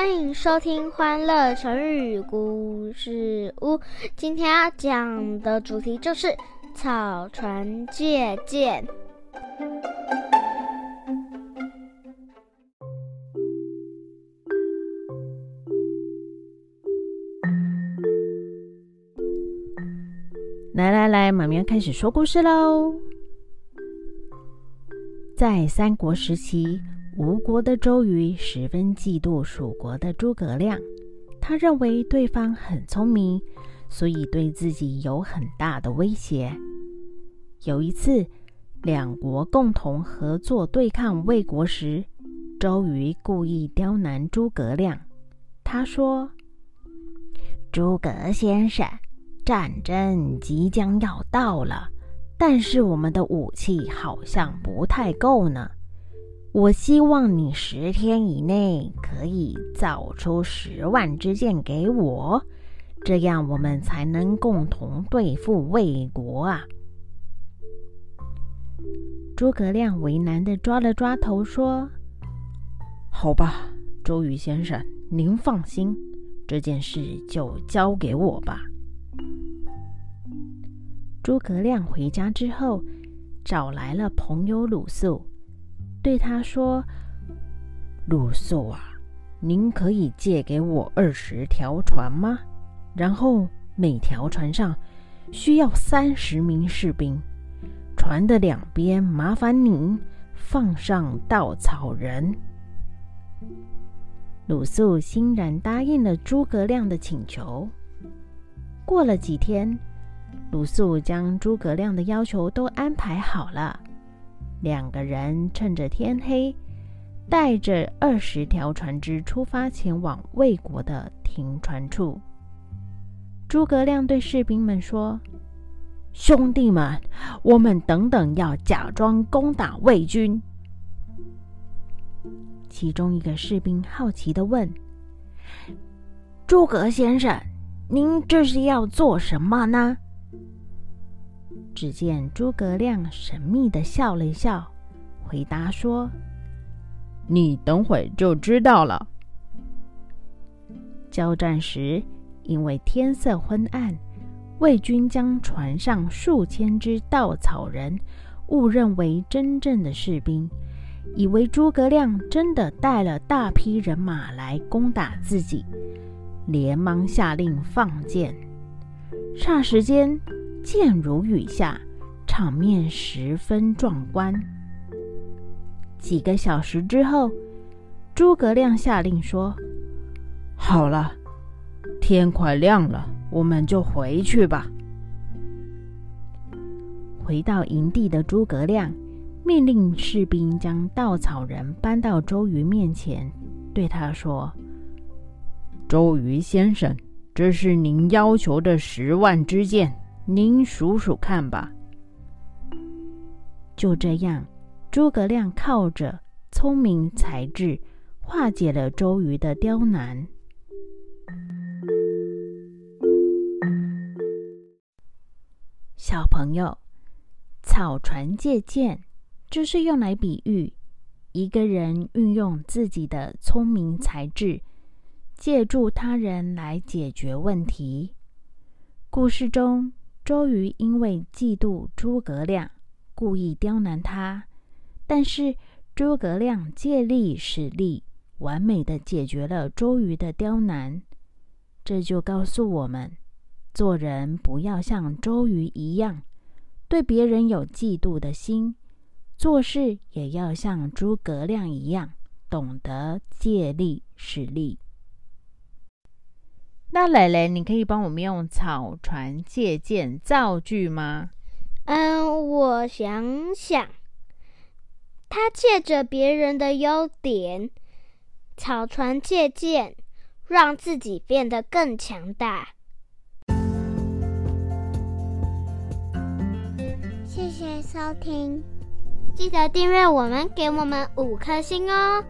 欢迎收听《欢乐成语故事屋》。今天要讲的主题就是草船借箭。来来来，妈咪要开始说故事喽。在三国时期。吴国的周瑜十分嫉妒蜀国的诸葛亮，他认为对方很聪明，所以对自己有很大的威胁。有一次，两国共同合作对抗魏国时，周瑜故意刁难诸葛亮。他说：“诸葛先生，战争即将要到了，但是我们的武器好像不太够呢。”我希望你十天以内可以造出十万支箭给我，这样我们才能共同对付魏国啊！诸葛亮为难的抓了抓头，说：“好吧，周瑜先生，您放心，这件事就交给我吧。”诸葛亮回家之后，找来了朋友鲁肃。对他说：“鲁肃啊，您可以借给我二十条船吗？然后每条船上需要三十名士兵，船的两边麻烦您放上稻草人。”鲁肃欣然答应了诸葛亮的请求。过了几天，鲁肃将诸葛亮的要求都安排好了。两个人趁着天黑，带着二十条船只出发，前往魏国的停船处。诸葛亮对士兵们说：“兄弟们，我们等等要假装攻打魏军。”其中一个士兵好奇的问：“诸葛先生，您这是要做什么呢？”只见诸葛亮神秘的笑了笑，回答说：“你等会就知道了。”交战时，因为天色昏暗，魏军将船上数千只稻草人误认为真正的士兵，以为诸葛亮真的带了大批人马来攻打自己，连忙下令放箭。霎时间。箭如雨下，场面十分壮观。几个小时之后，诸葛亮下令说：“好了，天快亮了，我们就回去吧。”回到营地的诸葛亮命令士兵将稻草人搬到周瑜面前，对他说：“周瑜先生，这是您要求的十万支箭。”您数数看吧。就这样，诸葛亮靠着聪明才智，化解了周瑜的刁难。小朋友，草船借箭，就是用来比喻一个人运用自己的聪明才智，借助他人来解决问题。故事中。周瑜因为嫉妒诸葛亮，故意刁难他，但是诸葛亮借力使力，完美的解决了周瑜的刁难。这就告诉我们，做人不要像周瑜一样，对别人有嫉妒的心；做事也要像诸葛亮一样，懂得借力使力。那蕾蕾，你可以帮我们用“草船借箭”造句吗？嗯，我想想，他借着别人的优点，草船借箭，让自己变得更强大。谢谢收听，记得订阅我们，给我们五颗星哦。